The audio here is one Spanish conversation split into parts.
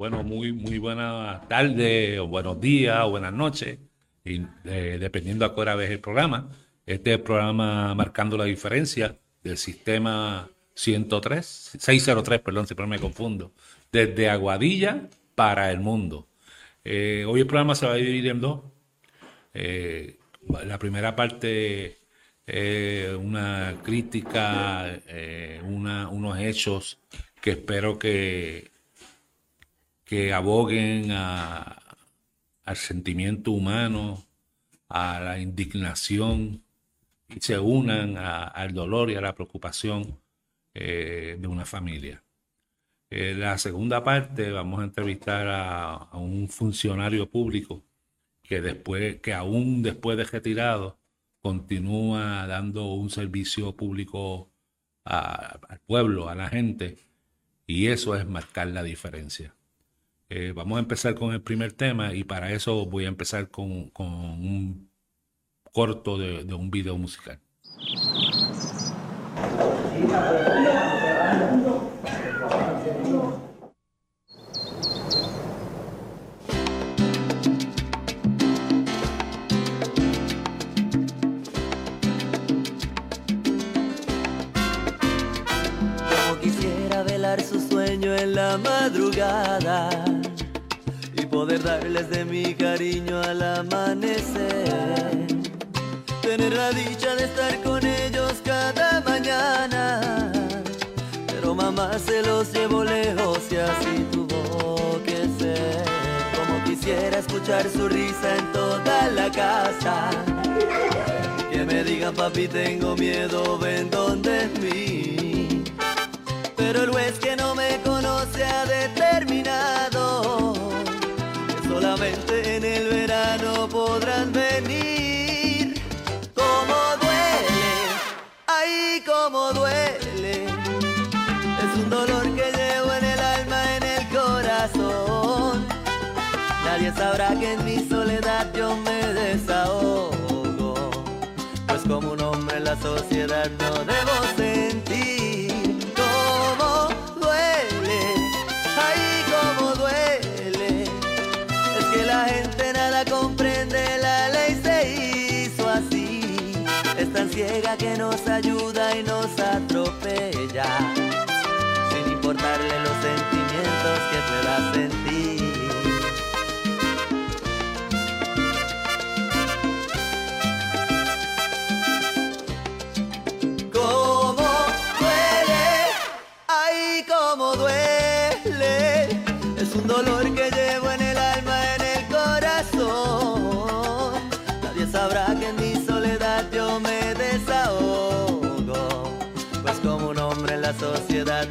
Bueno, muy, muy buenas tardes, o buenos días, o buenas noches, y, eh, dependiendo a qué hora ves el programa. Este es el programa Marcando la Diferencia del sistema 103, 603, perdón, siempre me confundo, desde Aguadilla para el mundo. Eh, hoy el programa se va a dividir en dos. Eh, la primera parte una crítica, una, unos hechos que espero que, que aboguen a, al sentimiento humano, a la indignación y se unan al dolor y a la preocupación eh, de una familia. En la segunda parte vamos a entrevistar a, un funcionario público que después, que aún después de retirado, continúa dando un servicio público al pueblo, a la gente, y eso es marcar la diferencia. Eh, vamos a empezar con el primer tema y para eso voy a empezar con, con un corto de, de un video musical. Como quisiera velar su sueño en la madrugada poder darles de mi cariño al amanecer. Tener la dicha de estar con ellos cada mañana. Pero mamá se los llevó lejos y así tuvo que ser. Como quisiera escuchar su risa en toda la casa. Que me digan papi tengo miedo, ven donde mí. Pero el juez que no me conoce ha determinado en el verano podrán venir. Como duele, ay, como duele. Es un dolor que llevo en el alma, en el corazón. Nadie sabrá que en mi soledad yo me desahogo. Pues como un hombre en la sociedad no debo sentir ciega que nos ayuda y nos atropella, sin importarle los sentimientos que pueda sentir.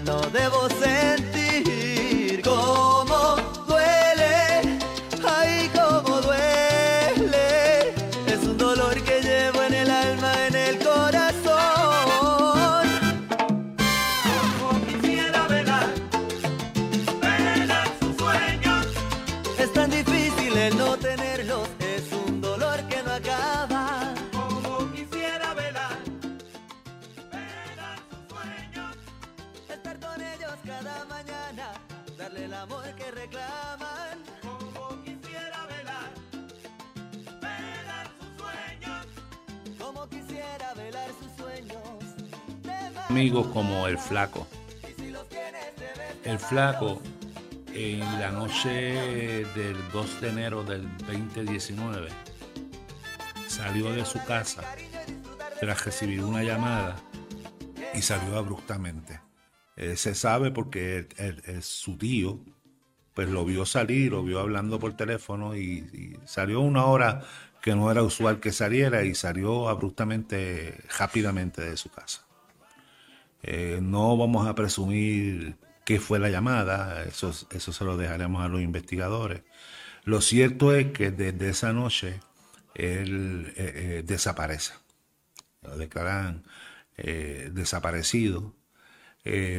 No debo sentir. Flaco. El Flaco, en la noche del 2 de enero del 2019, salió de su casa tras recibir una llamada y salió abruptamente. Eh, se sabe porque su tío pues lo vio salir, lo vio hablando por teléfono y salió una hora que no era usual que saliera y salió abruptamente, rápidamente de su casa. Eh, no vamos a presumir qué fue la llamada, eso, eso se lo dejaremos a los investigadores. Lo cierto es que desde esa noche él eh, eh, desaparece. Lo declaran desaparecido.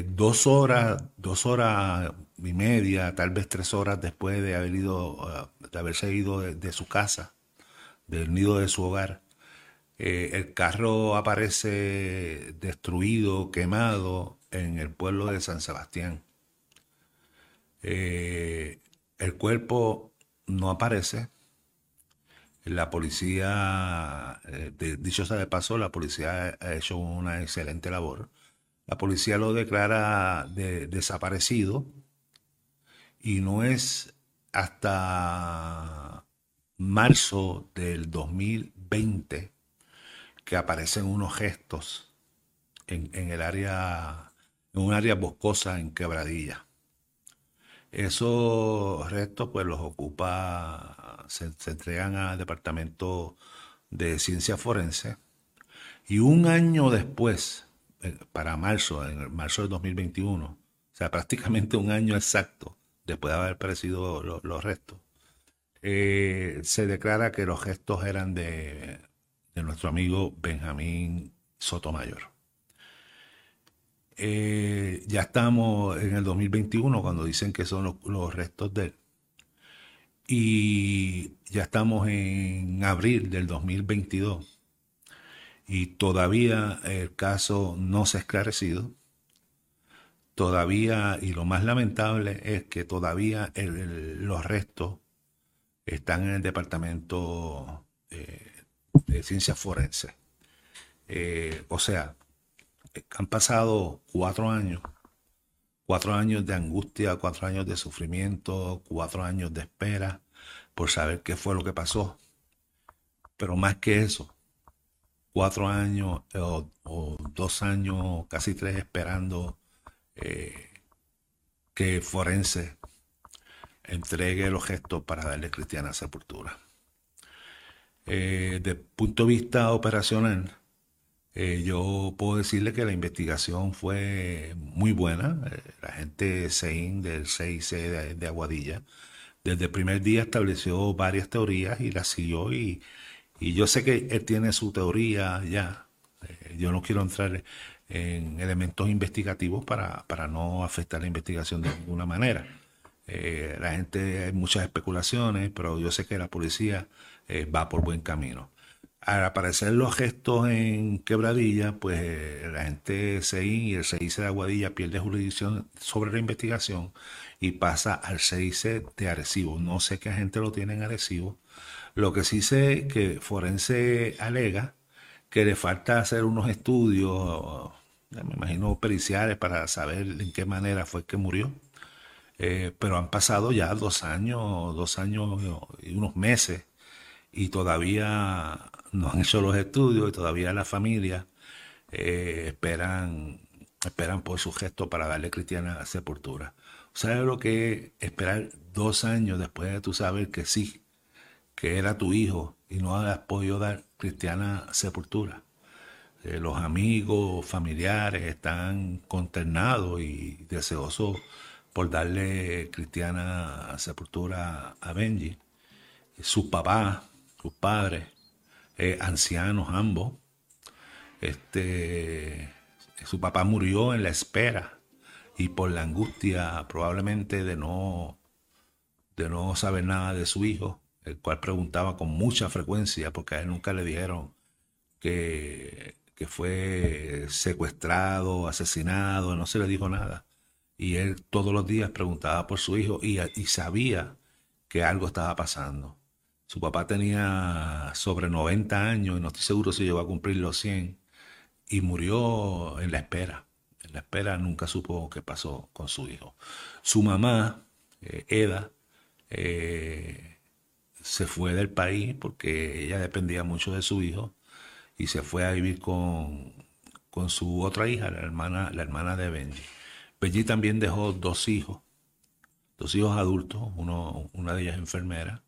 Dos horas, dos horas y media, tal vez tres horas después de haber ido, de haberse ido de su casa, del nido de su hogar, eh, el carro aparece destruido, quemado en el pueblo de San Sebastián. Eh, el cuerpo no aparece. La policía, eh, dicho sea de paso, la policía ha hecho una excelente labor. La policía lo declara desaparecido y no es hasta marzo del 2020 que aparecen unos gestos en, el área, en un área boscosa en Quebradilla. Esos restos pues los ocupa, se, entregan al Departamento de Ciencia Forense y un año después, eh, para marzo, en marzo del 2021, o sea, prácticamente un año exacto después de haber aparecido los restos, eh, se declara que los gestos eran de, nuestro amigo Benjamín Sotomayor. Eh, ya estamos en el 2021 cuando dicen que son los, restos de él. Y ya estamos en abril del 2022 y todavía el caso no se ha esclarecido. Todavía, y lo más lamentable es que todavía los restos están en el departamento eh, de ciencias forenses. Eh, o sea, han pasado cuatro años, cuatro años de angustia, cuatro años de sufrimiento, cuatro años de espera por saber qué fue lo que pasó. Pero más que eso, cuatro años o, dos años, casi tres, esperando eh, que Forense entregue los gestos para darle cristiana sepultura. Eh, de punto de vista operacional, eh, yo puedo decirle que la investigación fue muy buena. Eh, la gente SEIN del CIC de, Aguadilla, desde el primer día estableció varias teorías y las siguió. Y, y yo sé que él tiene su teoría ya. yo no quiero entrar en elementos investigativos para, para no afectar la investigación de ninguna manera. Eh, la gente, hay muchas especulaciones, pero yo sé que la policía eh, va por buen camino. Al aparecer los gestos en Quebradilla, pues eh, la gente CI y el CIC de Aguadilla pierde jurisdicción sobre la investigación y pasa al CIC de Arecibo. No sé qué gente lo tiene en Arecibo. Lo que sí sé que Forense alega que le falta hacer unos estudios, me imagino periciales, para saber en qué manera fue que murió eh, pero han pasado ya dos años, dos años y unos meses y todavía no han hecho los estudios y todavía la familia eh, esperan, esperan por su gesto para darle cristiana sepultura. ¿Sabes lo que es esperar dos años después de tú saber que sí, que era tu hijo y no has podido dar cristiana sepultura? Eh, los amigos, familiares están consternados y deseosos por darle cristiana sepultura a Benji. Su papá, sus padres, eh, ancianos ambos. Este, su papá murió en la espera y por la angustia probablemente de no, de no saber nada de su hijo, el cual preguntaba con mucha frecuencia porque a él nunca le dijeron que, que fue secuestrado, asesinado, no se le dijo nada y él todos los días preguntaba por su hijo y, sabía que algo estaba pasando. Su papá tenía sobre 90 años y no estoy seguro si llegó a cumplir los 100 y murió en la espera. En la espera nunca supo qué pasó con su hijo. Su mamá, eh, Eda, eh, se fue del país porque ella dependía mucho de su hijo y se fue a vivir con, con su otra hija, la hermana, la hermana de Benji. Benji también dejó dos hijos, dos hijos adultos, uno, una de ellas enfermera,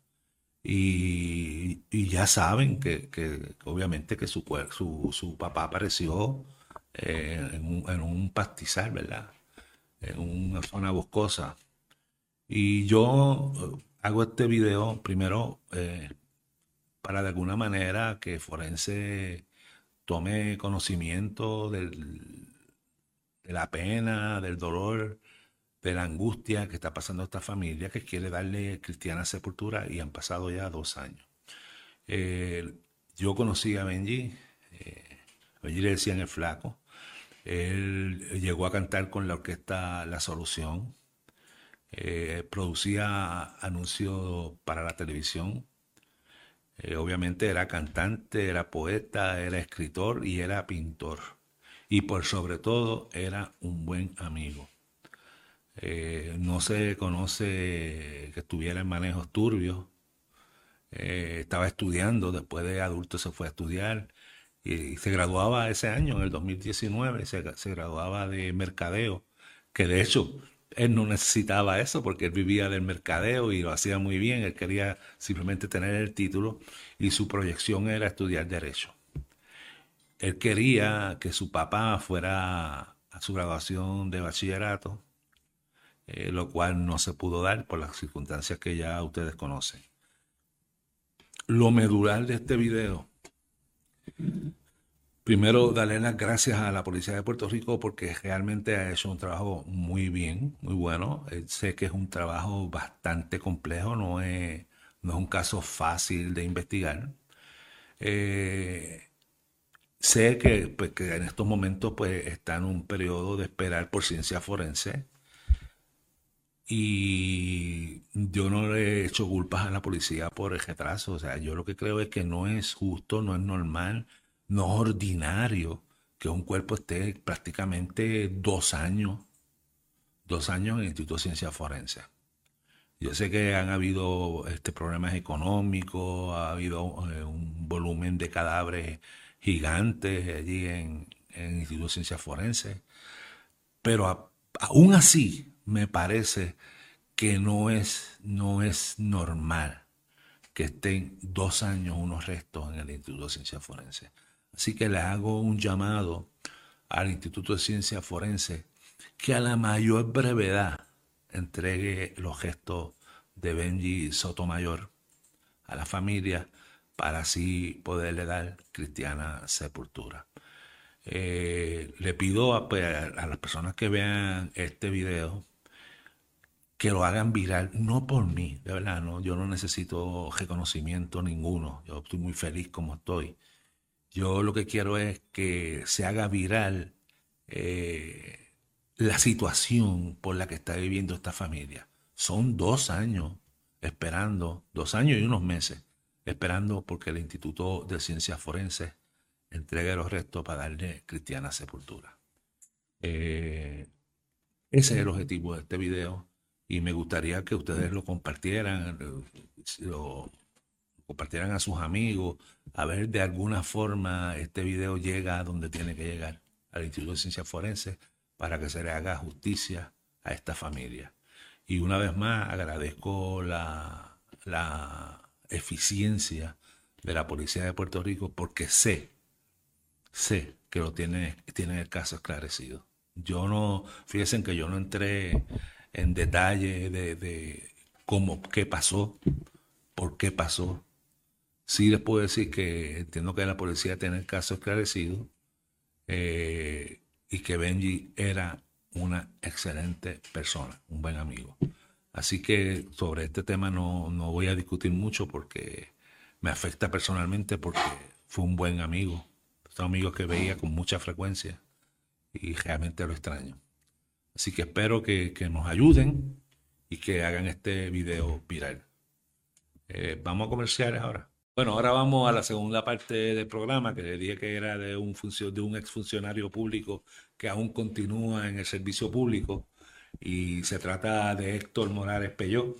y, ya saben que, obviamente que su, su, su papá apareció eh, en, un, pastizal, ¿verdad? En una zona boscosa. Y yo eh, hago este video primero eh, para de alguna manera que Forense tome conocimiento del, de la pena, del dolor, de la angustia que está pasando esta familia que quiere darle cristiana sepultura y han pasado ya dos años. Eh, yo conocí a Benji, eh, Benji le decían el flaco, él llegó a cantar con la orquesta La Solución, Eh, producía anuncios para la televisión. Eh, obviamente era cantante, era poeta, era escritor y era pintor. Y por sobre todo era un buen amigo. Eh, no se conoce que estuviera en manejos turbios. estaba estudiando, después de adulto se fue a estudiar y, se graduaba ese año, en el 2019, se, se graduaba de mercadeo, que de hecho él no necesitaba eso porque él vivía del mercadeo y lo hacía muy bien, él quería simplemente tener el título y su proyección era estudiar derecho. Él quería que su papá fuera a su graduación de bachillerato, eh, lo cual no se pudo dar por las circunstancias que ya ustedes conocen. Lo medular de este video Primero, darle las gracias a la Policía de Puerto Rico porque realmente ha hecho un trabajo muy bien, muy bueno. Eh, sé que es un trabajo bastante complejo, no es, no es un caso fácil de investigar. Eh, sé que, pues, que, en estos momentos pues, está en un periodo de esperar por ciencia forense y yo no le he hecho culpas a la policía por el retraso. O sea, yo lo que creo es que no es justo, no es normal no es ordinario que un cuerpo esté prácticamente dos años, dos años en el Instituto de Ciencia Forense. Yo sé que han habido este, problemas económicos, ha habido eh, un volumen de cadáveres gigantes allí en, el Instituto de Ciencia Forense, pero aún así me parece que no es, no es normal que estén dos años unos restos en el Instituto de Ciencia Forense. Así que le hago un llamado al Instituto de Ciencia Forense que a la mayor brevedad entregue los gestos de Benji Sotomayor a la familia para así poderle dar cristiana sepultura. Eh, le pido pues, a, las personas que vean este video que lo hagan viral, no por mí, de verdad, no, yo no necesito reconocimiento ninguno, yo estoy muy feliz como estoy. Yo lo que quiero es que se haga viral eh, la situación por la que está viviendo esta familia. Son dos años esperando, dos años y unos meses, esperando porque el Instituto de Ciencias Forenses entregue los restos para darle cristiana sepultura. Eh, ese es el objetivo de este video y me gustaría que ustedes lo compartieran, lo, compartieran a sus amigos, a ver de alguna forma este video llega a donde tiene que llegar, al Instituto de Ciencias Forenses, para que se le haga justicia a esta familia. Y una vez más agradezco la, la eficiencia de la Policía de Puerto Rico porque sé, sé que lo tiene, tiene el caso esclarecido. Yo no, fíjense que yo no entré en detalle de, de cómo, qué pasó, por qué pasó, Sí les puedo decir que entiendo que la policía tiene el caso esclarecido eh, y que Benji era una excelente persona, un buen amigo. Así que sobre este tema no, no voy a discutir mucho porque me afecta personalmente porque fue un buen amigo. Son amigos que veía con mucha frecuencia y realmente lo extraño. Así que espero que, nos ayuden y que hagan este video viral. Eh, vamos a comerciales ahora. Bueno, ahora vamos a la segunda parte del programa, que le dije que era de un, de un exfuncionario público que aún continúa en el servicio público, y se trata de Héctor Morales Peyó,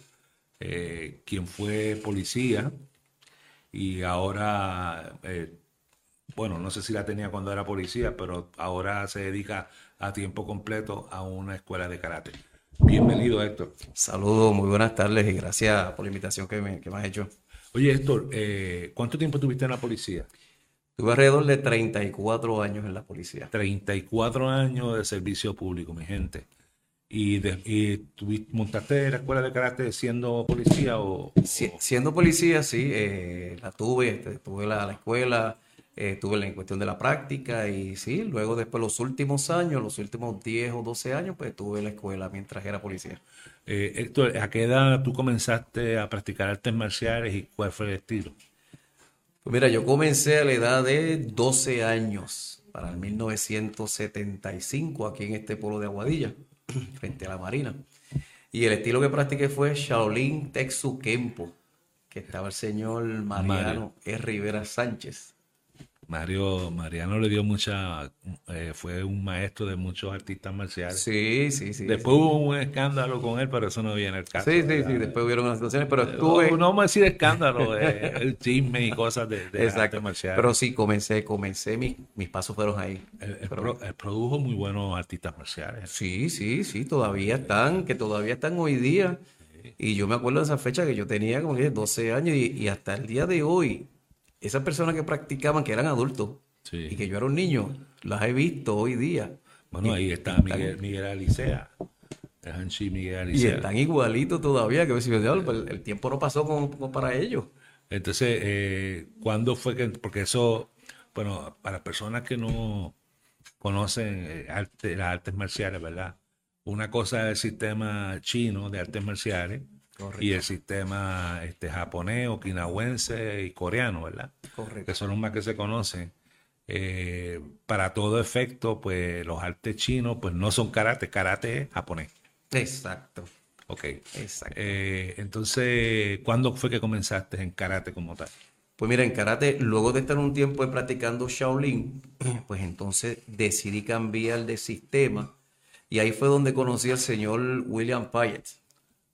eh, quien fue policía y ahora, eh, bueno, no sé si la tenía cuando era policía, pero ahora se dedica a tiempo completo a una escuela de karate. Bienvenido, Héctor. Saludos, muy buenas tardes y gracias por la invitación que me, que me has hecho. Oye, Héctor, eh, ¿cuánto tiempo tuviste en la policía? Tuve alrededor de 34 años en la policía. 34 años de servicio público, mi gente. ¿Y, montaste la escuela de karate siendo policía o...? siendo policía, sí. Eh, la tuve, este, tuve la, la escuela, estuve en cuestión de la práctica y sí, luego después los últimos años, los últimos 10 o 12 años, pues estuve en la escuela mientras era policía. Eh, Héctor, ¿a qué edad tú comenzaste a practicar artes marciales y cuál fue el estilo? Pues mira, yo comencé a la edad de 12 años, para el 1975, aquí en este pueblo de Aguadilla, frente a la Marina. Y el estilo que practiqué fue Shaolin Texu Kempo, que estaba el señor Mariano Mario. E. Rivera Sánchez. Mario, Mariano le dio mucha, eh, fue un maestro de muchos artistas marciales. Sí, sí, sí. Después hubo un escándalo con él, pero eso no viene al caso. Sí, sí, sí, ¿verdad? después hubieron unas situaciones, pero No, estuve... no vamos a decir escándalo, eh, el chisme y cosas de, de Exacto. marciales. Pero sí, comencé, comencé, mis, mis pasos fueron ahí. él, él Pero- él produjo muy buenos artistas marciales. Sí, sí, sí, todavía están, que todavía están hoy día. Y yo me acuerdo de esa fecha que yo tenía como que 12 años y, y hasta el día de hoy, esas personas que practicaban, que eran adultos Sí. y que yo era un niño, las he visto hoy día. Bueno, Y- ahí está Miguel, Miguel Alicea, el Hanshi Miguel Y Alicea. están igualitos todavía, que decía, "Diablo, pues, el, el tiempo no pasó como, como para ellos. Entonces, eh, ¿cuándo fue que, porque eso, bueno, para personas que no conocen eh, arte- las artes marciales, ¿verdad? Una cosa es el sistema chino de artes marciales Correcto. y el sistema este, japonés, okinawense y coreano, ¿verdad? Correcto. Que son los más que se conocen. Eh, para todo efecto, pues los artes chinos, pues no son karate, karate es japonés. Exacto, Ok. exacto. Eh, entonces, ¿cuándo fue que comenzaste en karate como tal? Pues mira, en karate, luego de estar un tiempo practicando Shaolin, pues entonces decidí cambiar de sistema y ahí fue donde conocí al señor William Pyatt,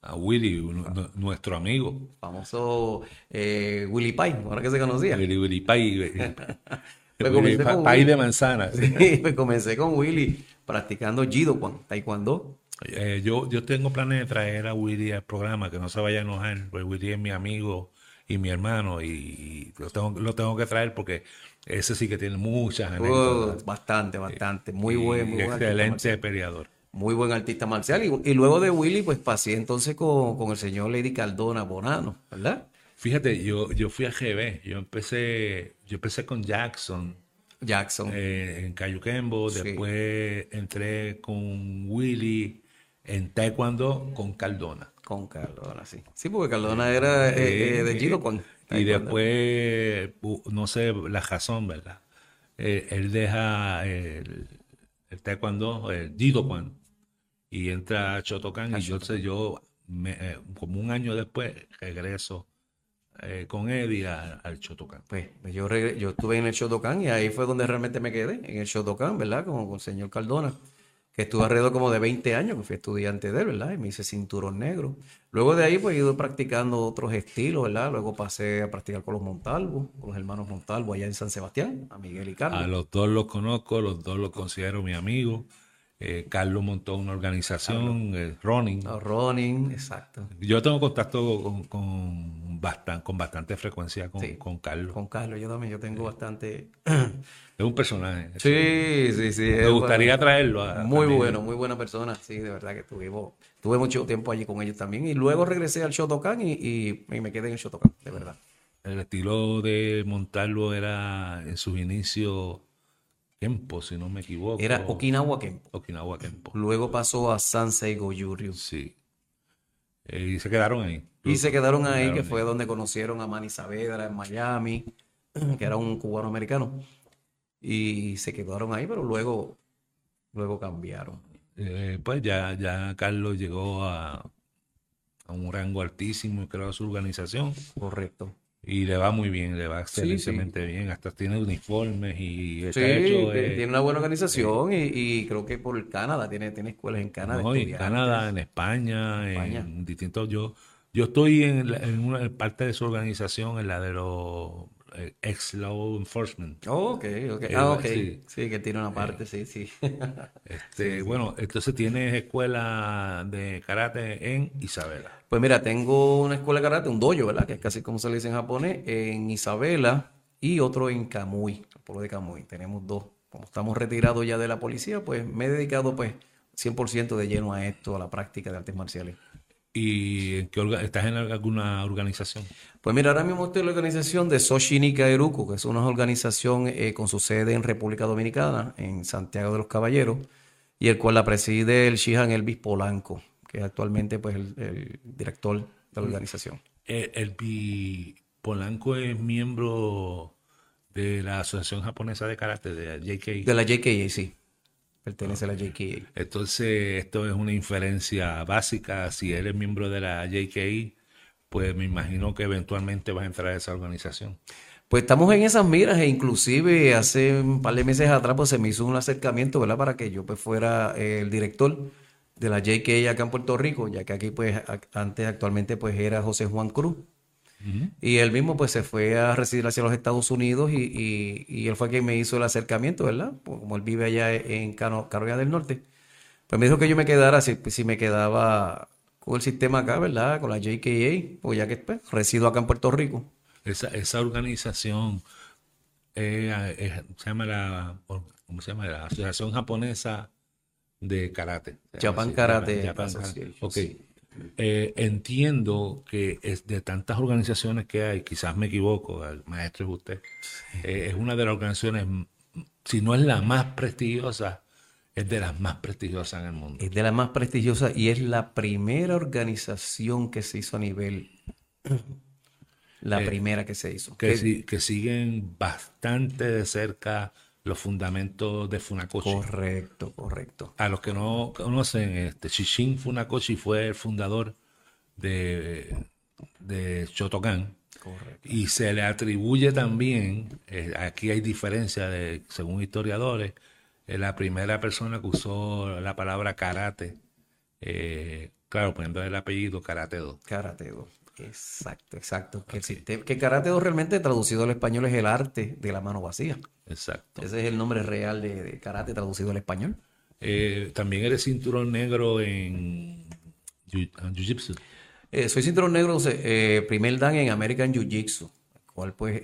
A Willy, nu- nu- nuestro amigo. famoso eh, Willy Pye, ahora que se conocía. Willy Willy Pay. eh, Me Willy Pa- de manzana. Sí, pues comencé con Willy practicando Jido-Kwan, Taekwondo. Eh, yo, yo tengo planes de traer a Willy al programa, que no se vaya a enojar, pues Willy es mi amigo y mi hermano, y, lo, tengo, lo tengo que traer porque ese sí que tiene muchas anécdotas. Uh, bastante, bastante. Muy buen, muy buen Excelente peleador. Muy buen artista marcial. Y, y luego de Willy, pues pasé entonces con, con el señor Lady Cardona Bonano, ¿verdad? Fíjate, yo, yo fui a GB, yo empecé, yo empecé con Jackson Jackson. eh, en Cayuquembo, Sí. después entré con Willy en Taekwondo con Cardona. Con Cardona, sí. Sí, porque Cardona era eh, eh, de Jido con Y después, no sé la razón, ¿verdad? Él deja el, el taekwondo, el Jido-Kwan, y entra a Shotokan. Y yo, sé, yo me- eh, como un año después, regreso eh, con Eddie a- al Shotokan. Pues yo, regre- yo estuve en el Shotokan y ahí fue donde realmente me quedé, en el Shotokan, ¿verdad? Como con el señor Cardona, que estuve alrededor como de 20 años, que fui estudiante de él, ¿verdad? Y me hice cinturón negro. Luego de ahí, pues he ido practicando otros estilos, ¿verdad? Luego pasé a practicar con los Montalvo, con los hermanos Montalvo allá en San Sebastián, a Miguel y Carlos. A los dos los conozco, los dos los considero mi amigo. Eh, Carlos montó una organización, eh, Running. A Ronin, exacto. Yo tengo contacto con, con, bastan- con bastante frecuencia con, Sí. con Carlos. Con Carlos, yo también, yo tengo bastante... Es un personaje. Sí, sí, sí. Me gustaría bueno. traerlo. a- Muy también. bueno, muy buena persona. Sí, de verdad que tuvimos, tuve mucho tiempo allí con ellos también. Y luego regresé al Shotokan y, y- y me quedé en el Shotokan, de verdad. El estilo de montarlo era en sus inicios Kempo, si no me equivoco. Era Okinawa Kempo. Okinawa Kempo. Luego pasó a Sansei Goju-Ryu. Sí. Eh, y se quedaron ahí. Y se quedaron ahí, que fue donde conocieron a Manny Saavedra en Miami, que era un cubano americano. Y se quedaron ahí, pero luego, luego cambiaron. Eh, pues ya, ya Carlos llegó a, a un rango altísimo y creó su organización. Correcto. Y le va muy bien, le va sí. excelentemente bien. Hasta tiene uniformes y está Sí, hecho. que eh, tiene una buena organización y, y creo que por Canadá, tiene, tiene escuelas en Canadá. No, en. Canadá, en España, España. en distintos. Yo, yo estoy en, la- en una parte de su organización, en la de los eh, ex law enforcement. Oh, ok, ok. Eh, Ah, ok. sí. Sí, que tiene una parte, sí, sí. Este, Bueno, entonces tienes escuela de karate en Isabela. Pues mira, tengo una escuela de karate, un dojo, ¿verdad? Que es casi como se le dice en japonés, en Isabela y otro en Camuy, el pueblo de Camuy. Tenemos dos. Como estamos retirados ya de la policía, pues me he dedicado pues 100% de lleno a esto, a la práctica de artes marciales. ¿Y en qué orga- estás en alguna organización? Pues mira, ahora mismo estoy en la organización de Soshi Nika Eruku, que es una organización eh, con su sede en República Dominicana, en Santiago de los Caballeros, y el cual la preside el Shihan Elvis Polanco, que es actualmente pues el, el director de la organización. Eh, El, Pi- Polanco es miembro de la Asociación Japonesa de Karate, de JK. De la JKA, sí. Pertenece a la JKA. Entonces, esto es una inferencia básica. Si eres miembro de la JKI, pues me imagino que eventualmente vas a entrar a esa organización. Pues estamos en esas miras e inclusive hace un par de meses atrás pues se me hizo un acercamiento, ¿verdad? Para que yo pues fuera eh, el director de la JKA acá en Puerto Rico, ya que aquí pues antes actualmente pues era José Juan Cruz. Y él mismo pues se fue a residir hacia los Estados Unidos y, y, él fue quien me hizo el acercamiento, ¿verdad? Pues, como él vive allá en Carolina del Norte. Pues me dijo que yo me quedara, si, si me quedaba con el sistema acá, ¿verdad? Con la JKA, pues ya que pues, resido acá en Puerto Rico. Esa, esa organización se llama la, ¿cómo se llama? La Asociación Japonesa de Karate. Japan Karate. Japan, ok. Eh, entiendo que es de tantas organizaciones que hay, quizás me equivoco, el maestro es usted, eh, es una de las organizaciones, si no es la más prestigiosa, es de las más prestigiosas en el mundo. Es de las más prestigiosas y es la primera organización que se hizo a nivel la eh, primera que se hizo. Que, que, siguen bastante de cerca los fundamentos de Funakoshi. Correcto, correcto. A los que no conocen, este, Shishin Funakoshi fue el fundador de, de Shotokan. Correcto. Y se le atribuye también, eh, aquí hay diferencia de, según historiadores, eh, la primera persona que usó la palabra karate, claro, poniendo el apellido Karate Do. Karate Do. Exacto, exacto. Que, el que karate realmente traducido al español es el arte de la mano vacía. Exacto. Ese es el nombre real de, karate traducido al español. Eh, También eres cinturón negro en ah, Jiu-Jitsu. Eh, soy cinturón negro, eh, primer dan en American Jiu-Jitsu, cual pues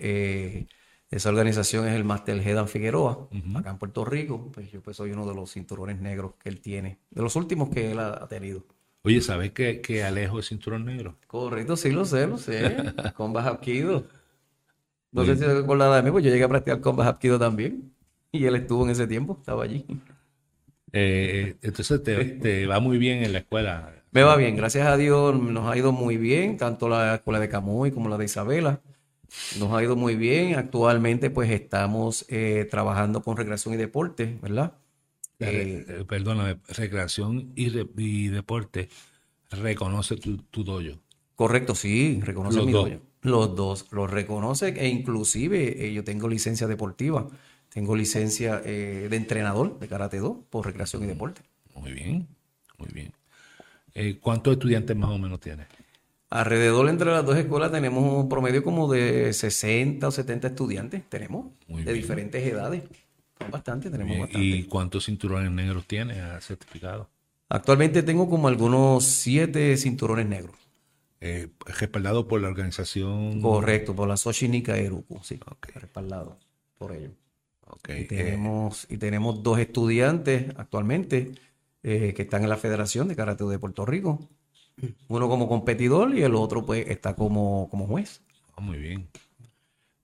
esa organización es el Master Hedan Figueroa, acá en Puerto Rico. Pues yo pues soy uno de los cinturones negros que él tiene, de los últimos que él ha tenido. Oye, ¿sabes que, que Alejo es cinturón negro? Correcto, sí lo sé, lo sé. con Hapkido. No sé si se acordará de mí, pues yo llegué a practicar con Hapkido también. Y él estuvo en ese tiempo, estaba allí. Eh, entonces te, va muy bien en la escuela. Me va bien, gracias a Dios nos ha ido muy bien, tanto la escuela de Camuy como la de Isabela. Nos ha ido muy bien. Actualmente pues estamos eh, trabajando con recreación y deporte, ¿verdad? Eh, eh, perdóname, recreación y, deporte reconoce tu, tu dojo. Correcto, sí, reconoce mi dojo. Los dos, los reconoce e inclusive eh, yo tengo licencia deportiva, tengo licencia de entrenador de Karate Do por recreación y deporte. Muy bien, muy bien. ¿Cuántos estudiantes más o menos tienes? Alrededor entre las dos escuelas tenemos un promedio como de 60 o 70 estudiantes, tenemos, de diferentes edades. Bastante, tenemos bastante. ¿Y cuántos cinturones negros tienes certificado? Actualmente tengo como algunos siete cinturones negros. Eh, respaldado por la organización. Correcto, por la Nika Eruku, sí. Respaldado por ellos. Okay. Y, tenemos, y tenemos dos estudiantes actualmente eh, que están en la Federación de Karate de Puerto Rico. Uno como competidor y el otro pues está como, como juez. Ah, muy bien.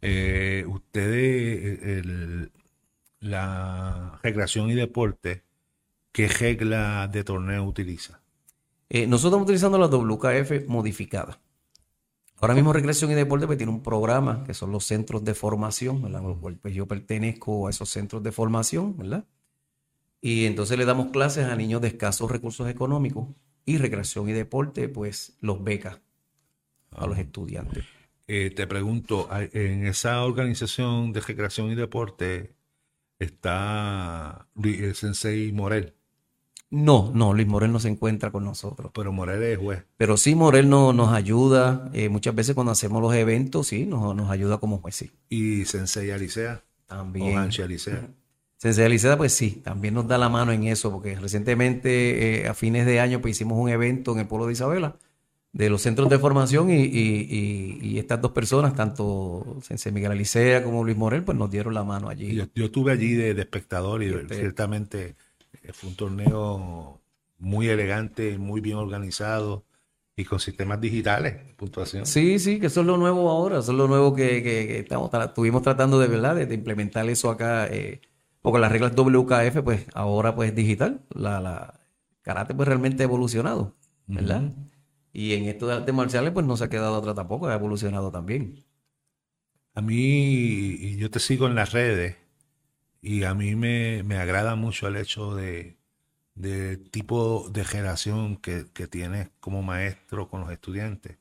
Eh, ustedes, el, la recreación y deporte, ¿qué regla de torneo utiliza? Eh, nosotros estamos utilizando la WKF modificada. Ahora mismo Recreación y Deporte pues, tiene un programa que son los centros de formación, ¿verdad? Pues, yo pertenezco a esos centros de formación, ¿verdad? Y entonces le damos clases a niños de escasos recursos económicos y Recreación y Deporte pues los becas a los estudiantes. Eh, te pregunto, en esa organización de Recreación y Deporte, está el sensei Morel. No, no, Luis Morel no se encuentra con nosotros. Pero Morel es juez. Pero sí, Morel no, nos ayuda. Eh, muchas veces cuando hacemos los eventos, sí, nos, nos ayuda como juez, sí. ¿Y Sensei Alicea? También. ¿O Hanshi Alicea? Sensei Alicea, pues sí, también nos da la mano en eso, porque recientemente, eh, a fines de año, pues hicimos un evento en el pueblo de Isabela de los centros de formación y, estas dos personas, tanto Sensei Miguel Alicea como Luis Morel, pues nos dieron la mano allí. Yo, estuve allí de, espectador y, este ciertamente fue un torneo muy elegante, muy bien organizado y con sistemas digitales, puntuación. Sí, sí, que eso es lo nuevo ahora, eso es lo nuevo que, estamos, estuvimos tratando de verdad, de, implementar eso acá, eh, porque las reglas WKF, pues ahora pues digital, la, la karate pues realmente ha evolucionado, ¿verdad? Y en esto de artes marciales, pues no se ha quedado atrás tampoco, ha evolucionado también. A mí, yo te sigo en las redes y a mí me, me agrada mucho el hecho de, de tipo de generación que, que tienes como maestro con los estudiantes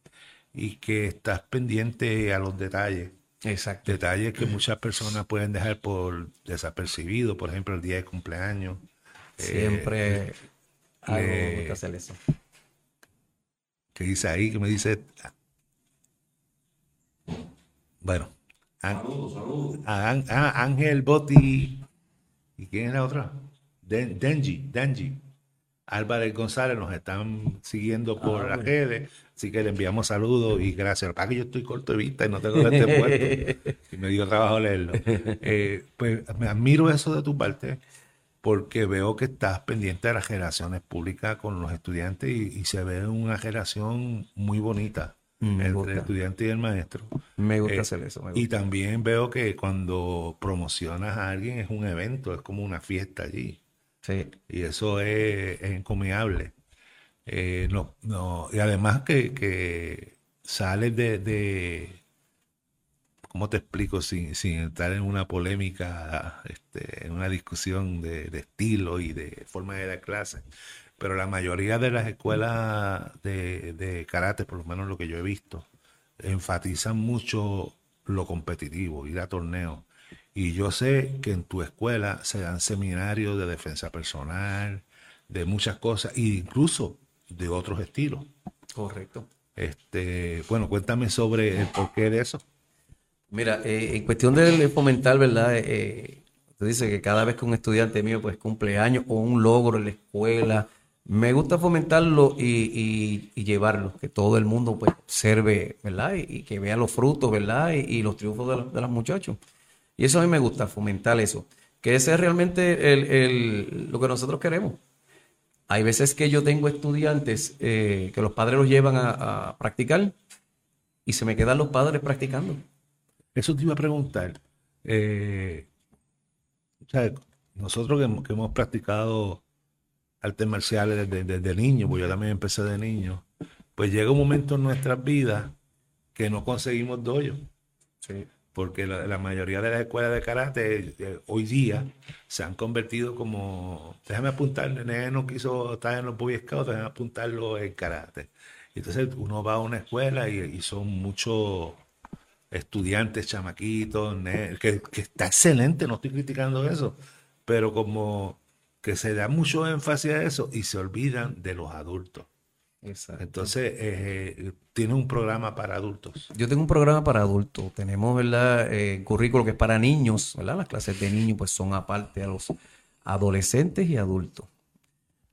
y que estás pendiente a los detalles. Exacto. Detalles que muchas personas pueden dejar por desapercibido, por ejemplo, el día de cumpleaños. Siempre Eh, algo me gusta hacer eso. que dice ahí, que me dice... Bueno. An- a Ángel Botti. ¿Y quién es la otra? Den- Denji, Denji. Álvarez González nos están siguiendo por las redes, así que le enviamos saludos y gracias. Para que yo estoy corto de vista y no tengo este puesto y me dio trabajo leerlo. Eh, pues me admiro eso de tu parte porque veo que estás pendiente de las relaciones públicas con los estudiantes y, y se ve una relación muy bonita me entre gusta. el estudiante y el maestro. Me gusta Eh, hacer eso. me Y también veo que cuando promocionas a alguien es un evento, es como una fiesta allí. Sí. Y eso es, es encomiable. Eh, no, no, y además que, que sales de, de- ¿cómo te explico? Sin, sin entrar en una polémica, este, en una discusión de, de estilo y de forma de dar clases. Pero la mayoría de las escuelas de, de karate, por lo menos lo que yo he visto, enfatizan mucho lo competitivo, ir a torneos. Y yo sé que en tu escuela se dan seminarios de defensa personal, de muchas cosas, e incluso de otros estilos. Correcto. Este, bueno, cuéntame sobre el porqué de eso. Mira, eh, en cuestión del fomentar, ¿verdad? Eh, tú dices que cada vez que un estudiante mío pues cumple años o un logro en la escuela, me gusta fomentarlo y, llevarlo, que todo el mundo pues observe, ¿verdad? Y, que vea los frutos, ¿verdad? Y, los triunfos de, los- muchachos. Y eso a mí me gusta, fomentar eso. Que ese es realmente el- lo que nosotros queremos. Hay veces que yo tengo estudiantes eh, que los padres los llevan a, practicar y se me quedan los padres practicando. Eso te iba a preguntar. Eh, o sea, nosotros que, que hemos practicado artes marciales desde, desde niño, pues yo también empecé de niño, pues llega un momento en nuestras vidas que no conseguimos doyo. Sí. porque la, la mayoría de las escuelas de karate eh, hoy día se han convertido como, déjame apuntar, el nene no quiso estar en los Boy Scouts, déjame apuntarlo en karate. Entonces uno va a una escuela y, y son muchos estudiantes, chamaquitos, que, que está excelente, no estoy criticando eso, pero como que se da mucho énfasis a eso y se olvidan de los adultos. Exacto. Entonces, eh, tiene un programa para adultos. Yo tengo un programa para adultos. Tenemos, ¿verdad? Eh, currículo que es para niños, ¿verdad? Las clases de niños pues son aparte a los adolescentes y adultos.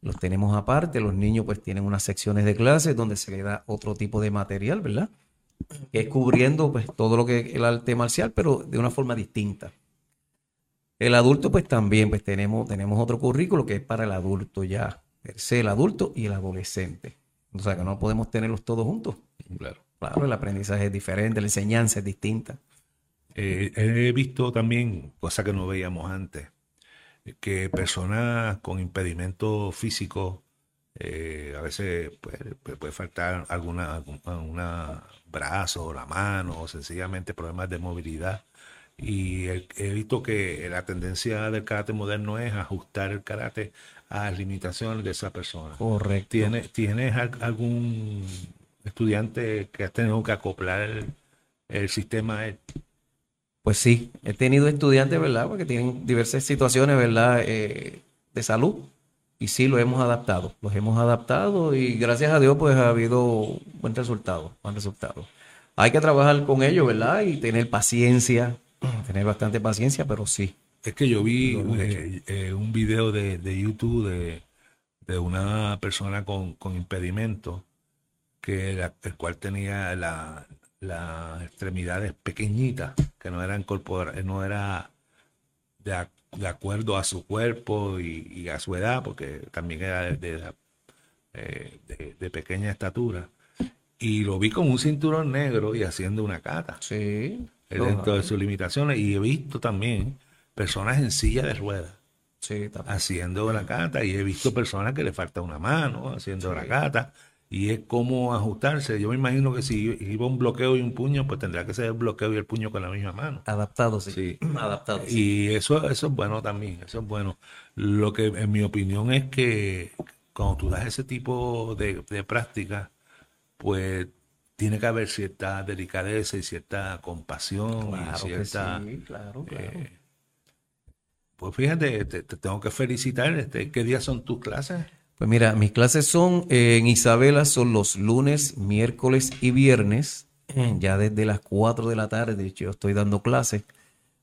Los tenemos aparte. Los niños pues tienen unas secciones de clases donde se le da otro tipo de material, ¿verdad? Que es cubriendo pues todo lo que es el arte marcial, pero de una forma distinta. El adulto pues también pues tenemos, tenemos otro currículo que es para el adulto ya. Per se, el adulto y el adolescente. O sea que no podemos tenerlos todos juntos. Claro. Claro, el aprendizaje es diferente, la enseñanza es distinta. Eh, he visto también, cosa que no veíamos antes, que personas con impedimentos físicos, eh, a veces puede, puede- puede faltar alguna, algún una brazo o la mano, o sencillamente problemas de movilidad. Y he, visto que la tendencia del karate moderno es ajustar el karate a las limitaciones de esa persona. Correcto. ¿Tienes, ¿Tienes al- algún estudiante que has tenido que acoplar el, el sistema a él? Pues sí, he tenido estudiantes, ¿verdad? Porque tienen diversas situaciones, ¿verdad? Eh, de salud. Y sí, lo hemos adaptado. Los hemos adaptado y gracias a Dios, pues ha habido buen resultado, buen resultado. Hay que trabajar con ellos, ¿verdad? Y tener paciencia, tener bastante paciencia, pero sí. Es que yo vi eh, eh, un video de, de YouTube de, de una persona con, con impedimento, que el cual tenía la- las extremidades pequeñitas, que no eran no era de, ac- de acuerdo a su cuerpo y, y a su edad, porque también era eh, de- de pequeña estatura. Y lo vi con un cinturón negro y haciendo una cata Sí. Dentro de sus limitaciones. Y he visto también personas en silla de ruedas Sí, haciendo la cata y he visto personas que le falta una mano haciendo la cata y es cómo ajustarse. Yo me imagino que si iba un bloqueo y un puño, pues tendría que ser el bloqueo y el puño con la misma mano. Adaptado, sí. Adaptado. Y eso, eso es bueno también, eso es bueno. Lo que en mi opinión es que cuando tú das ese tipo de, de práctica, pues tiene que haber cierta delicadeza y cierta compasión y cierta... sí, claro, claro. Eh, pues fíjate, te, tengo que felicitar. Este, ¿Qué días son tus clases? Pues mira, mis clases son en Isabela, son los lunes, miércoles y viernes, ya desde las 4 de la tarde, de hecho yo estoy dando clases.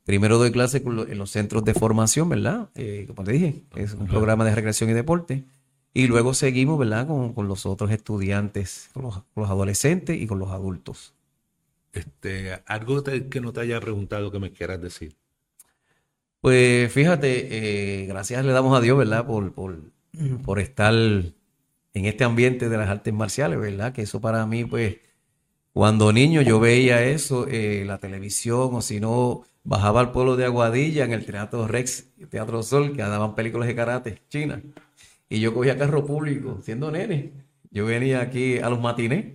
Primero doy clases en los centros de formación, ¿verdad? Eh, como te dije, es un programa de recreación y deporte. Y luego seguimos, ¿verdad? Con, los otros estudiantes, con los, adolescentes y con los adultos. Este, algo que no te haya preguntado que me quieras decir. Pues fíjate, eh, gracias le damos a Dios, ¿verdad? Por, por, por estar en este ambiente de las artes marciales, ¿verdad? Que eso para mí, pues, cuando niño yo veía eso, eh, la televisión, o si no, bajaba al pueblo de Aguadilla en el Teatro Rex, el Teatro Sol, que daban películas de karate, China. Y yo cogía carro público, siendo nene. Yo venía aquí a los matinés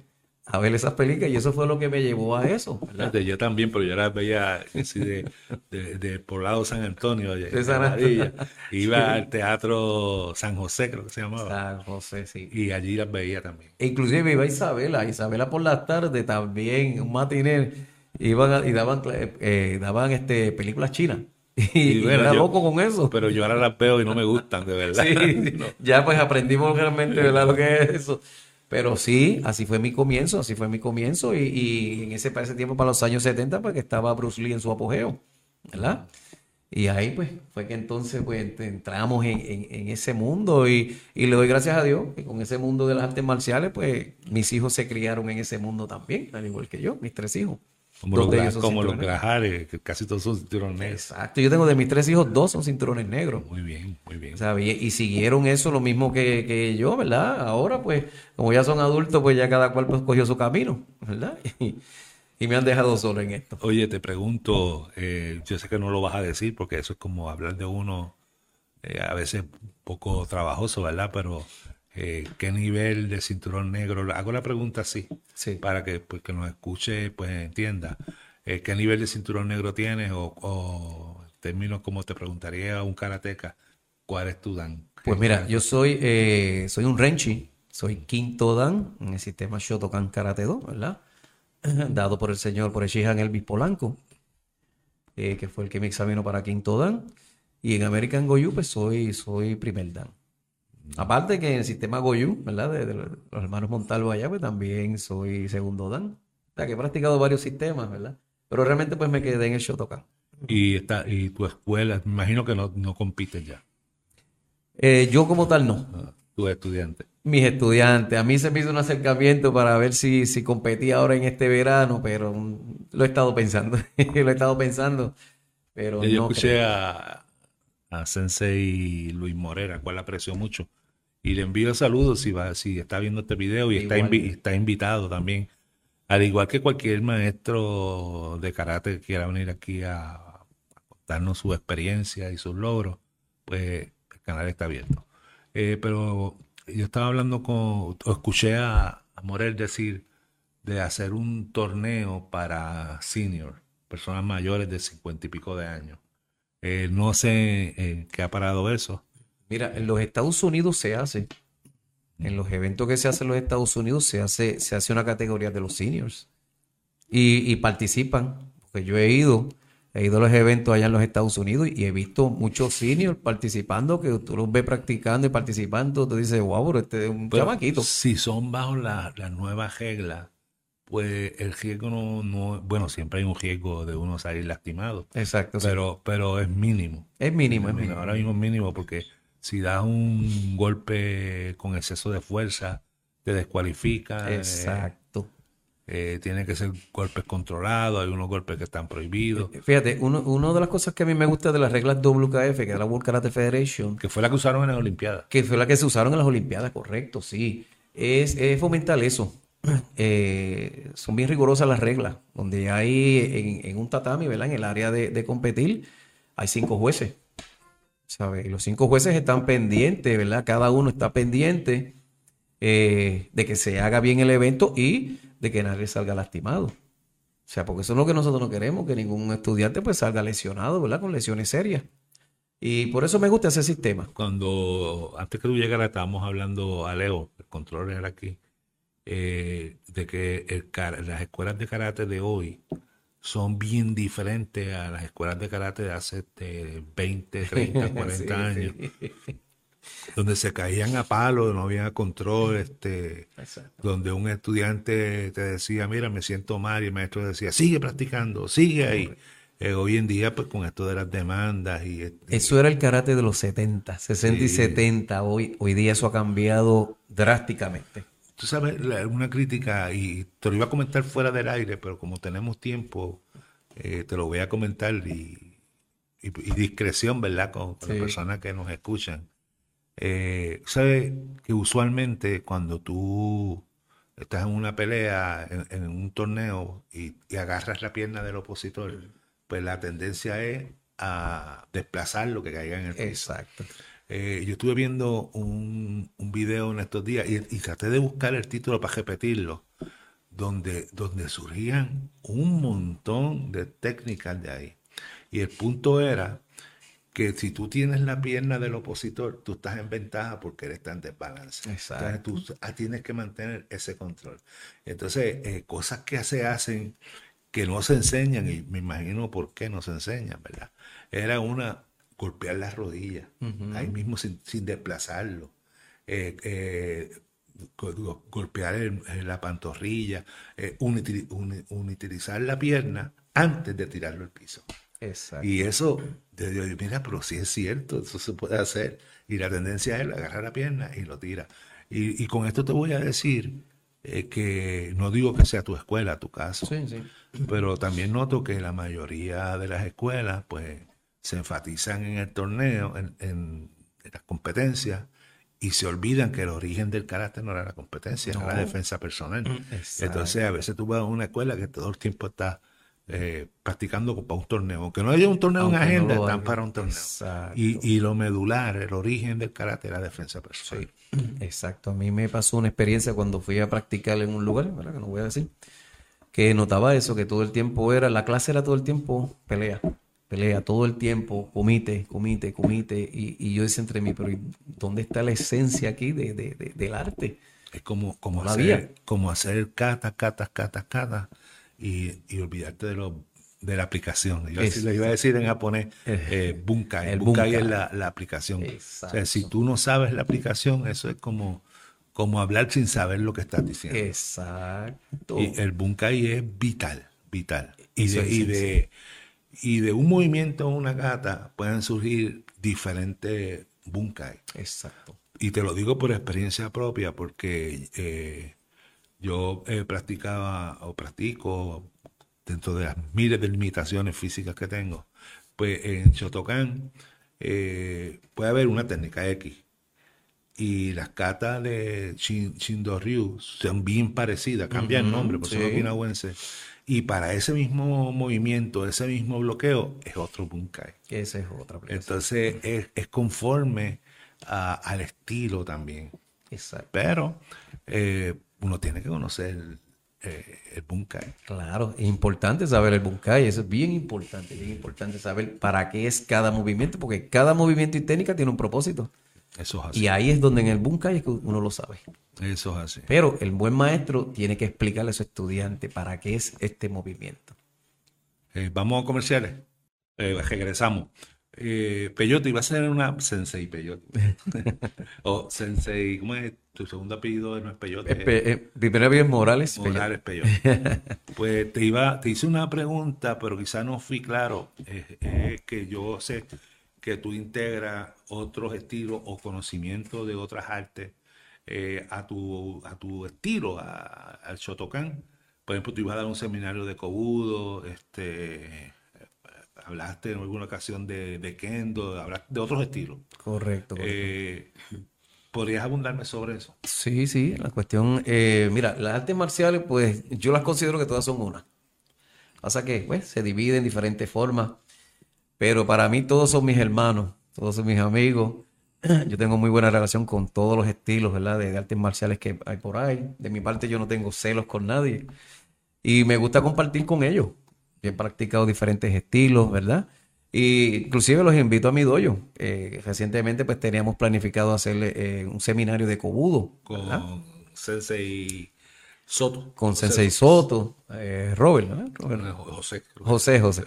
a ver esas películas y eso fue lo que me llevó a eso. Yo también, pero yo las veía así de, de, Poblado San Antonio, de, Iba al Teatro San José, creo que se llamaba. San José, sí. Y allí las veía también. E inclusive iba Isabela, Isabela por la tarde también, un matiné, iban y daban, eh, daban este, películas chinas. Y, era loco con eso. Pero yo ahora las veo y no me gustan, de verdad. Ya pues aprendimos realmente ¿verdad? lo que es eso. Pero sí, así fue mi comienzo, así fue mi comienzo. Y, en ese, para ese tiempo, para los años 70, pues que estaba Bruce Lee en su apogeo, ¿verdad? Y ahí pues fue que entonces pues entramos en, ese mundo y, y, le doy gracias a Dios que con ese mundo de las artes marciales pues mis hijos se criaron en ese mundo también, al igual que yo, mis tres hijos. Como, los, como los grajares, que casi todos son cinturones negros. Exacto, yo tengo de mis tres hijos, dos son cinturones negros. Muy bien, muy bien. Y, siguieron eso lo mismo que, yo, ¿verdad? Ahora, pues, como ya son adultos, pues ya cada cual pues, cogió su camino, ¿verdad? Y, me han dejado solo en esto. Oye, te pregunto, eh, yo sé que no lo vas a decir porque eso es como hablar de uno eh, a veces un poco trabajoso, ¿verdad? Pero eh, qué nivel de cinturón negro. Hago la pregunta así, para que pues, que nos escuche, pues entienda. Eh, ¿Qué nivel de cinturón negro tienes? O, en términos como te preguntaría un karateca, ¿cuál es tu dan? Pues mira, yo soy, eh, soy un Renchi, soy quinto dan en el sistema Shotokan Karate Do, ¿verdad? Dado por el señor, por el Shihan Elvis Polanco, que fue el que me examinó para quinto dan. Y en American Goyu, pues soy, soy primer dan. Aparte que en el sistema Goyu, ¿verdad? De, los hermanos Montalvo allá, pues también soy segundo dan. O sea, que he practicado varios sistemas, ¿verdad? Pero realmente pues me quedé en el Shotokan. Y, está, y tu escuela, me imagino que no, no compites ya. Eh, yo como tal no. Ah, tus estudiantes. Mis estudiantes. A mí se me hizo un acercamiento para ver si, si competía ahora en este verano, pero lo he estado pensando. lo he estado pensando. Pero yo escuché a, a Sensei Luis Morera, cual aprecio mucho y le envío saludos si, va, si está viendo este video y está, está invitado también. Al igual que cualquier maestro de karate que quiera venir aquí a, contarnos su experiencia y sus logros, pues el canal está abierto. Eh, pero yo estaba hablando con, o escuché a, Morel decir de hacer un torneo para senior, personas mayores de cincuenta y pico de años. Eh, no sé eh, qué ha parado eso, Mira, en los Estados Unidos se hace, en los eventos que se hacen en los Estados Unidos se hace, se hace una categoría de los seniors y, participan, porque yo he ido, he ido a los eventos allá en los Estados Unidos y he visto muchos seniors participando, que tú los ves practicando y participando, tú dices, wow, pero este es un chamaquito. Si son bajo la, la nueva regla, pues el riesgo no, no, bueno, siempre hay un riesgo de uno salir lastimado. Exacto. Pero, pero es mínimo. Es mínimo, es mínimo. Ahora mismo es mínimo porque si das un golpe con exceso de fuerza, te descualifica. Eh, Exacto. Eh, tiene que ser golpes controlados, hay unos golpes que están prohibidos. Eh, fíjate, uno, una de las cosas que a mí me gusta de las reglas WKF, que es la World Karate Federation. Que fue la que usaron en las Olimpiadas. Que fue la que se usaron en las Olimpiadas, correcto, sí. Es, fomentar eso. son bien rigurosas las reglas, donde hay en, un tatami, ¿verdad? En el área de, de competir, hay cinco jueces. Y los cinco jueces están pendientes, ¿verdad? Cada uno está pendiente eh, de que se haga bien el evento y de que nadie salga lastimado. O sea, porque eso es lo que nosotros no queremos, que ningún estudiante pues salga lesionado, ¿verdad? Con lesiones serias. Y por eso me gusta ese sistema. Cuando, antes que tú llegaras, estábamos hablando a Leo, el control era aquí, eh, de que el, las escuelas de karate de hoy son bien diferentes a las escuelas de karate de hace 20, 30, 40 años. Donde se caían a palo, no había control, este, donde un estudiante te decía, mira, me siento mal, y el maestro decía, sigue practicando, sigue ahí. Eh, hoy en día, pues con esto de las demandas y... Este, eso era el karate de los 70, 60 y 70. Hoy, hoy día eso ha cambiado drásticamente. Tú sabes, una crítica, y te lo iba a comentar fuera del aire, pero como tenemos tiempo, eh, te lo voy a comentar y, discreción, ¿verdad? Con, las personas que nos escuchan. Eh, ¿Sabes que usualmente cuando tú estás en una pelea, en, un torneo, y, agarras la pierna del opositor, pues la tendencia es a desplazar lo que caiga en el piso. Exacto. Eh, yo estuve viendo un, un, video en estos días y, traté de buscar el título para repetirlo, donde, donde surgían un montón de técnicas de ahí. Y el punto era que si tú tienes la pierna del opositor, tú estás en ventaja porque él está en desbalance. Entonces tú ah, tienes que mantener ese control. Entonces, eh, cosas que se hacen que no se enseñan, y me imagino por qué no se enseñan, ¿verdad? Era una, golpear las rodillas, ahí mismo sin, desplazarlo. Eh, eh, golpear la pantorrilla, eh, utilizar la pierna antes de tirarlo al piso. Exacto. Y eso, mira, pero sí es cierto, eso se puede hacer. Y la tendencia es agarrar la pierna y lo tira. Y, con esto te voy a decir que no digo que sea tu escuela, tu caso, sí, sí. pero también noto que la mayoría de las escuelas, pues, se enfatizan en el torneo, en, las competencias, y se olvidan que el origen del carácter no era la competencia, era la defensa personal. Mm, Entonces, a veces tú vas a una escuela que todo el tiempo está eh, practicando para un torneo. Aunque no haya un torneo en agenda, están para un torneo. Y, lo medular, el origen del carácter, la defensa personal. Exacto. A mí me pasó una experiencia cuando fui a practicar en un lugar, ¿verdad? que no voy a decir, que notaba eso, que todo el tiempo era, la clase era todo el tiempo pelea pelea todo el tiempo, comite, comite, comite, y, y yo decía entre mí, pero ¿dónde está la esencia aquí de, del arte? Es como, como, hacer, como hacer cata, cata, cata, cata, y, olvidarte de lo de la aplicación. Yo le iba a decir en japonés eh, bunkai. El bunkai, es la, aplicación. O sea, si tú no sabes la aplicación, eso es como, como hablar sin saber lo que estás diciendo. Exacto. Y el bunkai es vital, vital. Y y de y de un movimiento a una gata pueden surgir diferentes bunkai. Exacto. Y te lo digo por experiencia propia, porque eh, yo eh, practicaba o practico dentro de las miles de limitaciones físicas que tengo. Pues en Shotokan eh, puede haber una técnica X. Y las catas de Shindo Ryu son bien parecidas, cambian el nombre, por eso sí. Y para ese mismo movimiento, ese mismo bloqueo, es otro bunkai. Esa es otra Entonces es, conforme al estilo también. Exacto. Pero eh, uno tiene que conocer eh, el bunkai. Claro, es importante saber el bunkai, eso es bien importante, bien importante saber para qué es cada movimiento, porque cada movimiento y técnica tiene un propósito. Eso es así. Y ahí es donde en el bunkai es que uno lo sabe. Eso es así. Pero el buen maestro tiene que explicarle a su estudiante para qué es este movimiento. Eh, vamos a comerciales. Eh, regresamos. Eh, Peyote, iba a ser una Sensei Peyote. o Sensei, ¿cómo es? Tu segundo apellido no es Peyote. Eh, apellido es Morales. Morales Peyote. pues te iba, te hice una pregunta, pero quizá no fui claro. Es que yo sé que tú integras otros estilos o conocimientos de otras artes eh, a, tu, a tu estilo, al Shotokan. Por ejemplo, tú ibas a dar un seminario de Kobudo, este, hablaste en alguna ocasión de, Kendo, hablaste de otros estilos. Correcto. Eh, ¿Podrías abundarme sobre eso? Sí, sí, la cuestión, eh, mira, las artes marciales, pues yo las considero que todas son una. Pasa que, pues, se dividen en diferentes formas. Pero para mí todos son mis hermanos, todos son mis amigos. yo tengo muy buena relación con todos los estilos, ¿verdad? De, de artes marciales que hay por ahí. De mi parte yo no tengo celos con nadie. Y me gusta compartir con ellos. Yo he practicado diferentes estilos, ¿verdad? Y inclusive los invito a mi dojo. Eh, recientemente pues teníamos planificado hacerle eh, un seminario de Kobudo. ¿verdad? Con Sensei Soto. Con Sensei Soto, eh, Robert. José. José, José.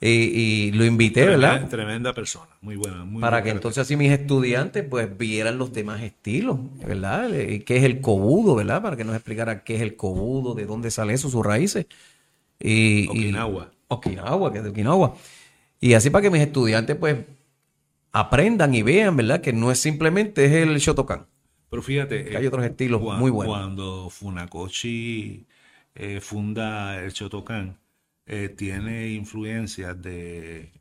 Y, y lo invité, Tremenda, ¿verdad? tremenda persona. Muy buena. Muy Para buena que entonces así mis estudiantes pues vieran los demás estilos, ¿verdad? Y qué es el cobudo, ¿verdad? Para que nos explicara qué es el cobudo, de dónde sale eso, sus raíces. Y, y- Okinawa. Okinawa, que es de Okinawa. Y así para que mis estudiantes pues aprendan y vean, ¿verdad? Que no es simplemente es el Shotokan. Pero fíjate, Que hay eh, otros estilos cua- muy buenos. Cuando Funakoshi eh, funda el Shotokan, eh, tiene influencias de,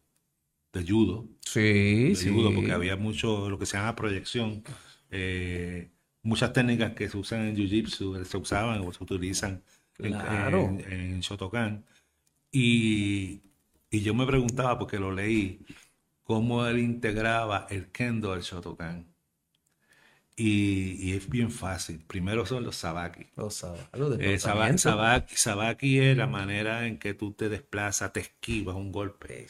de judo, Sí, de sí. judo, porque había mucho lo que se llama proyección, eh, muchas técnicas que se usan en Jiu-Jitsu, eh, se usaban o se utilizan en- Claro. en, en Shotokan. Y, y yo me preguntaba, porque lo leí, cómo él integraba el kendo al Shotokan. Y, y es bien fácil. Primero son los sabaki. Los los Eh, sabaki, sabaki es la manera en que tú te desplazas, te esquivas un golpe.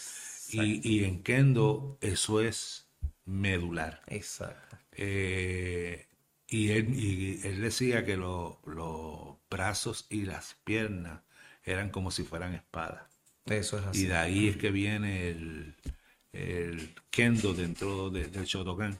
Y, y en kendo eso es medular. Exacto. Eh, y, él, y él decía que lo- los brazos y las piernas eran como si fueran espadas. Eso es Y así. de ahí es que viene el, el kendo dentro de- del Shotokan.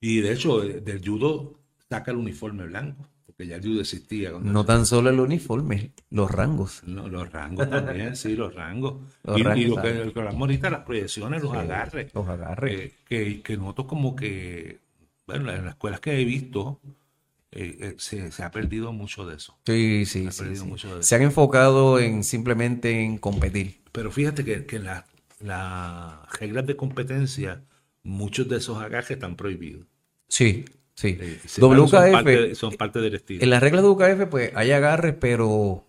Y de hecho, del judo saca el uniforme blanco, porque ya el judo existía. No tan solo el uniforme, los rangos. no, los rangos también, sí, los rangos. Los y, y rangos, lo que, ¿sabes? lo que hablamos ahorita, las proyecciones, los agarres. Los agarres. eh, que, que noto como que, bueno, en las escuelas que he visto, eh, eh, se, se ha perdido mucho de eso. Sí, sí, ha sí, perdido sí. mucho de Se han enfocado en simplemente en competir. Pero fíjate que, que en la- las reglas de competencia, muchos de esos agarres están prohibidos. Sí, sí. Eh, Son WKF, parte, son parte del estilo. en las reglas de WKF, pues hay agarres, pero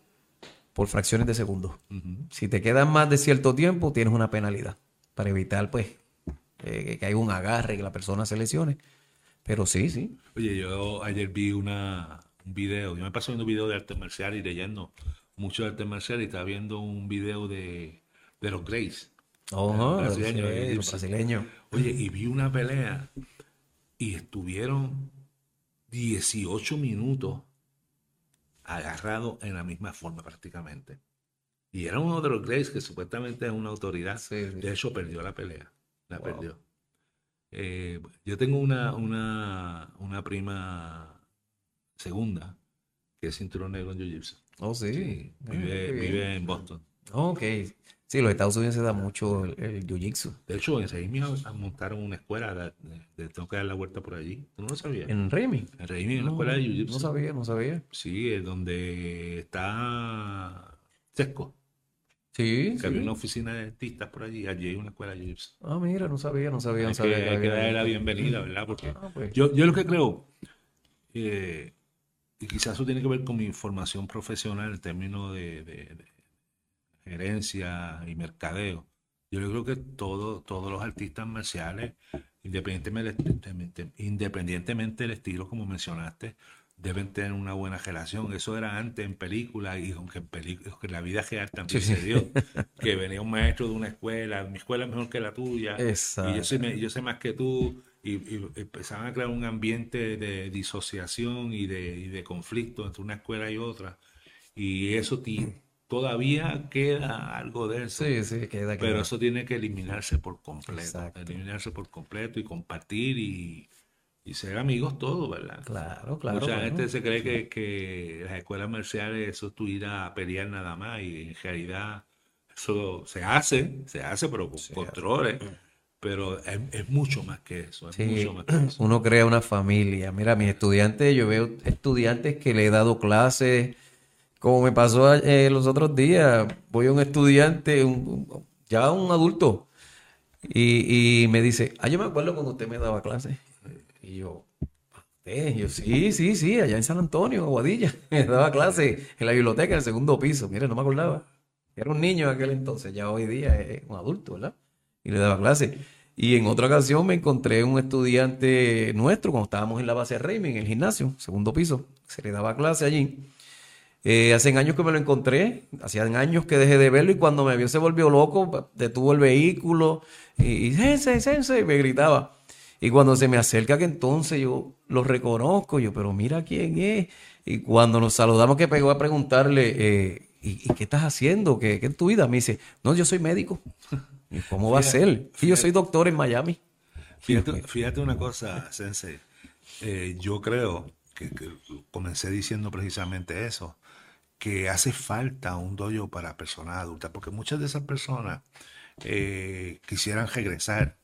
por fracciones de segundos. Si te quedan más de cierto tiempo, tienes una penalidad para evitar, pues, eh, que haya un agarre, que la persona se lesione. Pero sí, sí. Oye, yo ayer vi una, un video, yo me paso viendo video de arte marcial y leyendo mucho de arte marcial y estaba viendo un video de, de los Grace. Ojo, brasileño, sí. Oye, y vi una pelea y estuvieron 18 minutos agarrados en la misma forma prácticamente. Y era uno de los Grace que supuestamente es una autoridad. Sí, sí. De hecho, perdió la pelea. La Wow. perdió. Eh, yo tengo una, una, una prima segunda que es cinturón negro en Jiu-Jitsu. Oh, sí. Sí, vive, vive en Boston. Ok. Sí, los Estados Unidos se da mucho el, el jiu-jitsu. De hecho, en Seismi montaron una escuela de, tengo que dar la vuelta por allí. ¿Tú no lo sabías? ¿En Remy? En Seismi, una No, escuela de no Jiu-Jitsu. sabía, no sabía. Sí, es donde está Sesco, Sí, que sí. había una oficina de artistas por allí. Allí hay una escuela de Jiu-Jitsu. Ah, mira, no sabía, no sabía, no Hay sabía. que, hay que darle la bienvenida, ¿verdad? Porque Ah, pues. yo, yo lo que creo, eh, y quizás eso tiene que ver con mi formación profesional en términos de, de- de gerencia y mercadeo. Yo creo que todo, todos los artistas marciales, independientemente, independientemente del estilo, como mencionaste, deben tener una buena relación. Eso era antes en películas y aunque en, aunque en la vida real también Sí, se dio, que venía un maestro de una escuela, mi escuela es mejor que la tuya, Exacto. y yo sé, yo sé más que tú, y, y empezaban a crear un ambiente de disociación y de, y de conflicto entre una escuela y otra. Y eso todavía queda algo de eso. Sí, sí, queda Pero eso tiene que eliminarse por completo. Exacto. Eliminarse por completo y compartir y, y ser amigos todos, ¿verdad? Claro, claro. Mucha bueno. gente se cree que, que las escuelas marciales eso es tu ir a pelear nada más y en realidad eso se hace, se hace pero con controles, pero es, es mucho más que eso, es Sí, mucho más que eso. uno crea una familia. Mira, mis estudiantes, yo veo estudiantes que le he dado clases, como me pasó eh, los otros días. Voy a un estudiante, ya un adulto, y, me dice, ah, yo me acuerdo cuando usted me daba clases. Y yo, "¿Usted?". Y yo, sí, sí, sí, allá en San Antonio, Aguadilla, me daba clases en la biblioteca, en el segundo piso. Mira, no me acordaba. Era un niño en aquel entonces, ya hoy día es un adulto, ¿verdad? Y le daba clases. Y en otra ocasión me encontré un estudiante nuestro cuando estábamos en la base de Raymond, en el gimnasio, segundo piso, se le daba clase allí. Eh, hace años que me lo encontré, hacían años que dejé de verlo y cuando me vio se volvió loco, detuvo el vehículo y, y Sensei, Sensei, me gritaba. Y cuando se me acerca que entonces yo lo reconozco, yo, pero mira quién es. Y cuando nos saludamos que pegó a preguntarle, eh, ¿y, qué estás haciendo? ¿Qué, ¿Qué, es tu vida? Me dice, no, yo soy médico. ¿Y cómo va a ser? Y yo soy doctor en Miami. Fíjate, una cosa, Sensei. Eh, yo creo que, comencé diciendo precisamente eso, que hace falta un dojo para personas adultas, porque muchas de esas personas eh, quisieran regresar,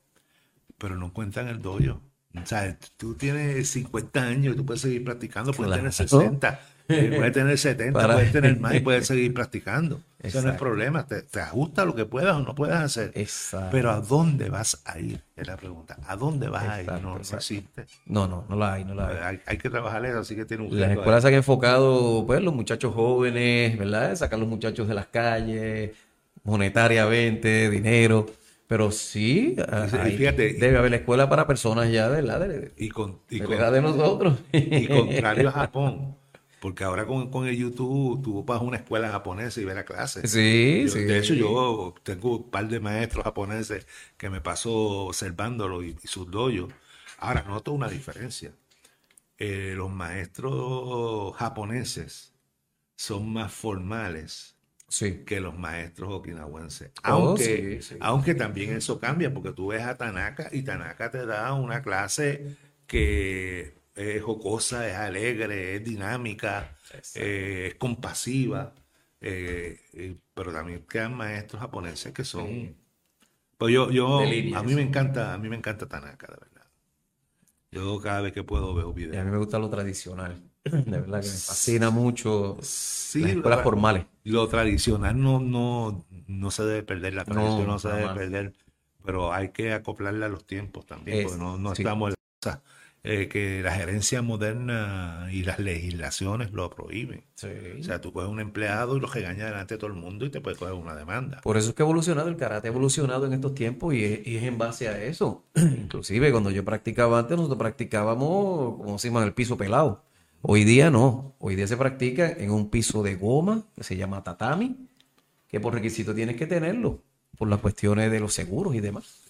pero no cuentan el dojo. O sea, tú tienes 50 años y tú puedes seguir practicando, puedes tener 60, puedes tener 70, puedes tener más y puedes seguir practicando. Eso no es problema. Te, te, ajusta lo que puedas o no puedas hacer. Exacto. Pero ¿a dónde vas a ir? Es la pregunta. ¿A dónde vas a ir? No, existe. No, no, no la hay, no la hay. Hay, hay que trabajar eso, así que tiene un Las escuelas se han enfocado, pues, los muchachos jóvenes, ¿verdad? Sacar los muchachos de las calles, monetariamente, dinero. Pero sí, fíjate, debe haber la escuela para personas ya de la de, y con, y de, de nosotros. Y contrario a Japón, porque ahora con, con, el YouTube tú vas a una escuela japonesa y ves la clase. Sí, sí. De hecho, yo tengo un par de maestros japoneses que me paso observándolo y, sus doyos. Ahora, noto una diferencia. Eh, los maestros japoneses son más formales que los maestros okinawenses. Oh, aunque, aunque también eso cambia, porque tú ves a Tanaka y Tanaka te da una clase que es jocosa, es alegre, es dinámica, eh, es compasiva, eh, pero también quedan maestros japoneses que son... Pues yo, yo a mí me encanta, a mí me encanta Tanaka, de verdad. Yo cada vez que puedo veo videos. Y a mí me gusta lo tradicional. De verdad que me fascina mucho sí, las escuelas formales. Lo tradicional no, no, no se debe perder, la tradición no, se debe perder, pero hay que acoplarla a los tiempos también, porque no, no estamos... Eh, que la gerencia moderna y las legislaciones lo prohíben. O sea, tú coges un empleado y lo regañas delante de todo el mundo y te puedes coger una demanda. Por eso es que ha evolucionado el karate, ha evolucionado en estos tiempos y es, y es en base a eso. Inclusive cuando yo practicaba antes, nosotros practicábamos, como se llama, el piso pelado. Hoy día no, hoy día se practica en un piso de goma que se llama tatami, que por requisito tienes que tenerlo, por las cuestiones de los seguros y demás.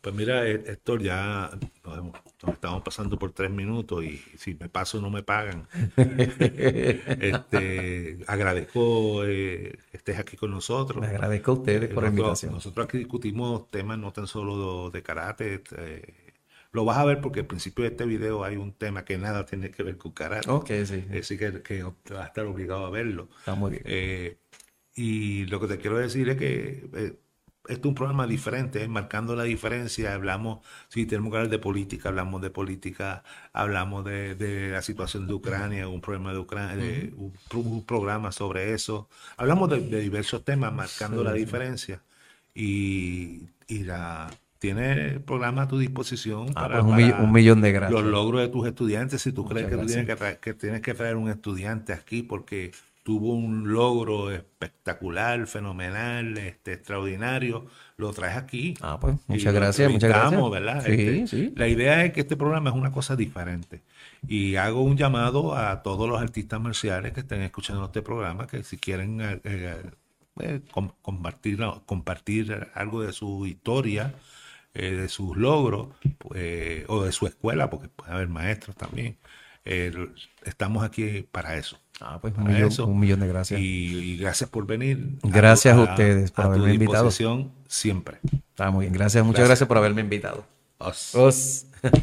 Pues mira, Héctor, ya nos, estamos pasando por tres minutos y si me paso no me pagan. este, agradezco eh, que estés aquí con nosotros. Me agradezco a ustedes por la invitación. Nosotros aquí discutimos temas no tan solo de karate. Eh, lo vas a ver porque al principio de este video hay un tema que nada tiene que ver con karate. Ok, sí. Así que, que vas a estar obligado a verlo. Está muy bien. y lo que te quiero decir es que esto es un programa diferente, marcando la diferencia. Hablamos, si tenemos que hablar de política, hablamos de política, hablamos de, la situación de Ucrania, un problema de Ucrania, un, programa sobre eso. Hablamos de, diversos temas, marcando la diferencia. Y, y la, tiene el programa a tu disposición ah, para, pues un, millón de gracias. los logros de tus estudiantes. Si tú crees que, tienes que, que tienes que traer un estudiante aquí porque tuvo un logro espectacular, fenomenal, este, extraordinario, lo traes aquí. Ah, pues muchas gracias, muchas gracias. ¿verdad? Este, la idea es que este programa es una cosa diferente. Y hago un llamado a todos los artistas marciales que estén escuchando este programa, que si quieren eh, eh, eh, compartir, compartir algo de su historia, de sus logros, pues, o de su escuela, porque puede haber maestros también. estamos aquí para eso. Ah, pues un millón, un millón, de gracias. Y, gracias por venir. Gracias a, ustedes por haberme invitado. siempre. Está muy bien. Gracias, muchas gracias, por haberme invitado. Os.